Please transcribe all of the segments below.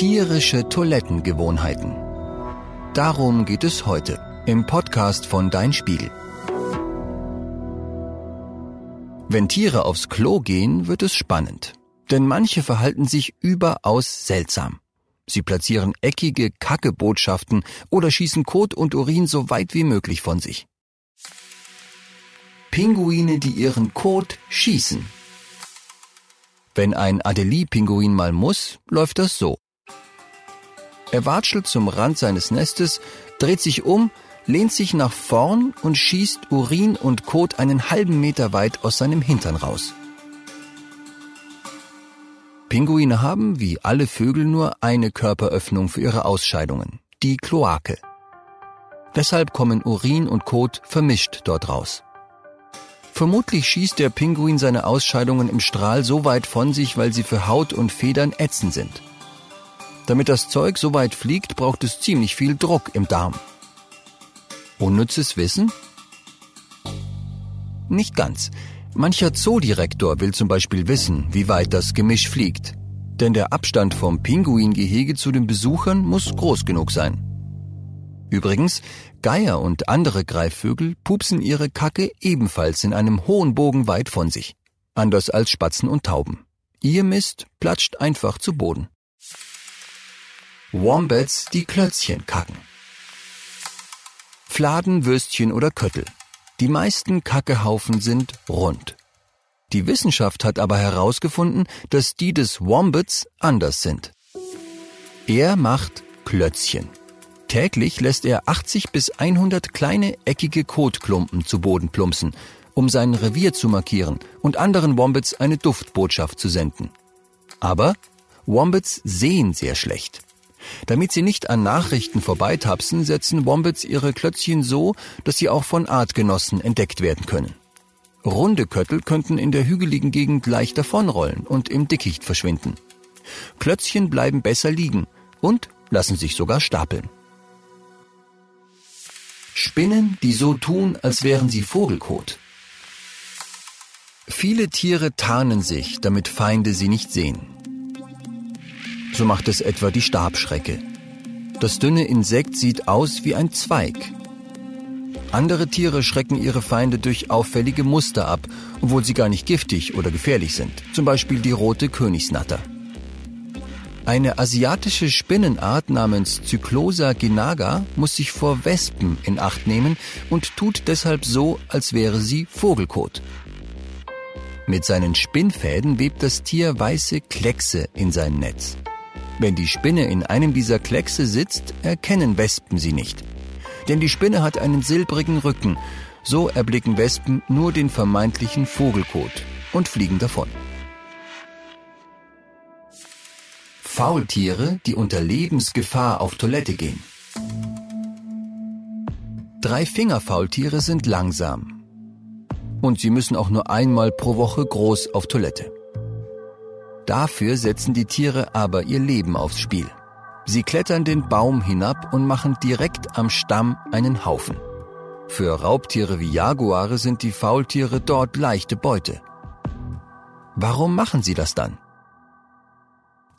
Tierische Toilettengewohnheiten. Darum geht es heute im Podcast von Dein Spiegel. Wenn Tiere aufs Klo gehen, wird es spannend. Denn manche verhalten sich überaus seltsam. Sie platzieren eckige Kackebotschaften oder schießen Kot und Urin so weit wie möglich von sich. Pinguine, die ihren Kot schießen. Wenn ein Adelie-Pinguin mal muss, läuft das so. Er watschelt zum Rand seines Nestes, dreht sich um, lehnt sich nach vorn und schießt Urin und Kot einen halben Meter weit aus seinem Hintern raus. Pinguine haben, wie alle Vögel, nur eine Körperöffnung für ihre Ausscheidungen, die Kloake. Deshalb kommen Urin und Kot vermischt dort raus. Vermutlich schießt der Pinguin seine Ausscheidungen im Strahl so weit von sich, weil sie für Haut und Federn ätzend sind. Damit das Zeug so weit fliegt, braucht es ziemlich viel Druck im Darm. Unnützes Wissen? Nicht ganz. Mancher Zoodirektor will zum Beispiel wissen, wie weit das Gemisch fliegt. Denn der Abstand vom Pinguingehege zu den Besuchern muss groß genug sein. Übrigens, Geier und andere Greifvögel pupsen ihre Kacke ebenfalls in einem hohen Bogen weit von sich. Anders als Spatzen und Tauben. Ihr Mist platscht einfach zu Boden. Wombats, die Klötzchen kacken. Fladen, Würstchen oder Köttel. Die meisten Kackehaufen sind rund. Die Wissenschaft hat aber herausgefunden, dass die des Wombats anders sind. Er macht Klötzchen. Täglich lässt er 80 bis 100 kleine eckige Kotklumpen zu Boden plumpsen, um sein Revier zu markieren und anderen Wombats eine Duftbotschaft zu senden. Aber Wombats sehen sehr schlecht. Damit sie nicht an Nachrichten vorbeitapsen, setzen Wombats ihre Klötzchen so, dass sie auch von Artgenossen entdeckt werden können. Runde Köttel könnten in der hügeligen Gegend leicht davonrollen und im Dickicht verschwinden. Klötzchen bleiben besser liegen und lassen sich sogar stapeln. Spinnen, die so tun, als wären sie Vogelkot. Viele Tiere tarnen sich, damit Feinde sie nicht sehen. So macht es etwa die Stabschrecke. Das dünne Insekt sieht aus wie ein Zweig. Andere Tiere schrecken ihre Feinde durch auffällige Muster ab, obwohl sie gar nicht giftig oder gefährlich sind. Zum Beispiel die rote Königsnatter. Eine asiatische Spinnenart namens Cyclosa ginaga muss sich vor Wespen in Acht nehmen und tut deshalb so, als wäre sie Vogelkot. Mit seinen Spinnfäden webt das Tier weiße Kleckse in sein Netz. Wenn die Spinne in einem dieser Kleckse sitzt, erkennen Wespen sie nicht. Denn die Spinne hat einen silbrigen Rücken, so erblicken Wespen nur den vermeintlichen Vogelkot und fliegen davon. Faultiere, die unter Lebensgefahr auf Toilette gehen. Drei-Finger-Faultiere sind langsam. Und sie müssen auch nur einmal pro Woche groß auf Toilette. Dafür setzen die Tiere aber ihr Leben aufs Spiel. Sie klettern den Baum hinab und machen direkt am Stamm einen Haufen. Für Raubtiere wie Jaguare sind die Faultiere dort leichte Beute. Warum machen sie das dann?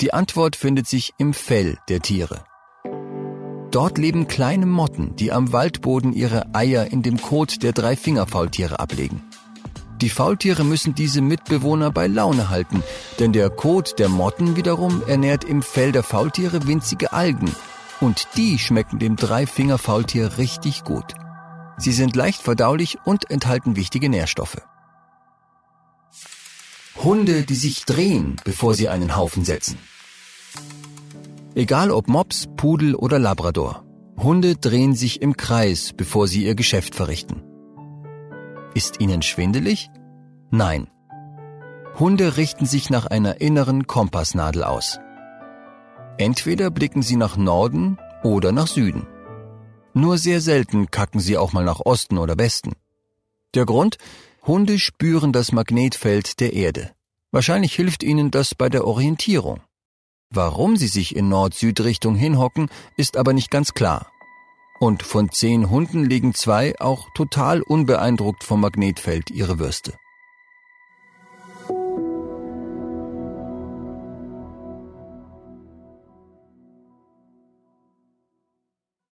Die Antwort findet sich im Fell der Tiere. Dort leben kleine Motten, die am Waldboden ihre Eier in dem Kot der drei Fingerfaultiere ablegen. Die Faultiere müssen diese Mitbewohner bei Laune halten, denn der Kot der Motten wiederum ernährt im Fell der Faultiere winzige Algen und die schmecken dem Dreifingerfaultier richtig gut. Sie sind leicht verdaulich und enthalten wichtige Nährstoffe. Hunde, die sich drehen, bevor sie einen Haufen setzen. Egal ob Mops, Pudel oder Labrador. Hunde drehen sich im Kreis, bevor sie ihr Geschäft verrichten. Ist ihnen schwindelig? Nein. Hunde richten sich nach einer inneren Kompassnadel aus. Entweder blicken sie nach Norden oder nach Süden. Nur sehr selten kacken sie auch mal nach Osten oder Westen. Der Grund? Hunde spüren das Magnetfeld der Erde. Wahrscheinlich hilft ihnen das bei der Orientierung. Warum sie sich in Nord-Süd-Richtung hinhocken, ist aber nicht ganz klar. Und von zehn Hunden legen zwei auch total unbeeindruckt vom Magnetfeld ihre Würste.